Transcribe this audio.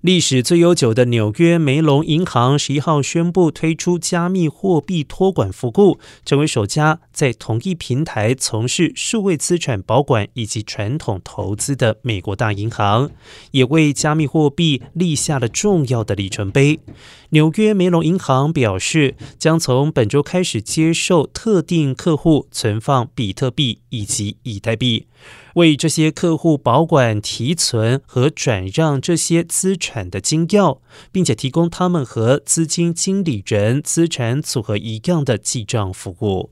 历史最悠久的纽约梅隆银行十一号宣布推出加密货币托管服务，成为首家在同一平台从事数位资产保管以及传统投资的美国大银行，也为加密货币立下了重要的里程碑。纽约梅隆银行表示，将从本周开始接受特定客户存放比特币以及以太币。为这些客户保管、提存和转让这些资产的金钥，并且提供他们和资金经理人资产组合一样的记账服务。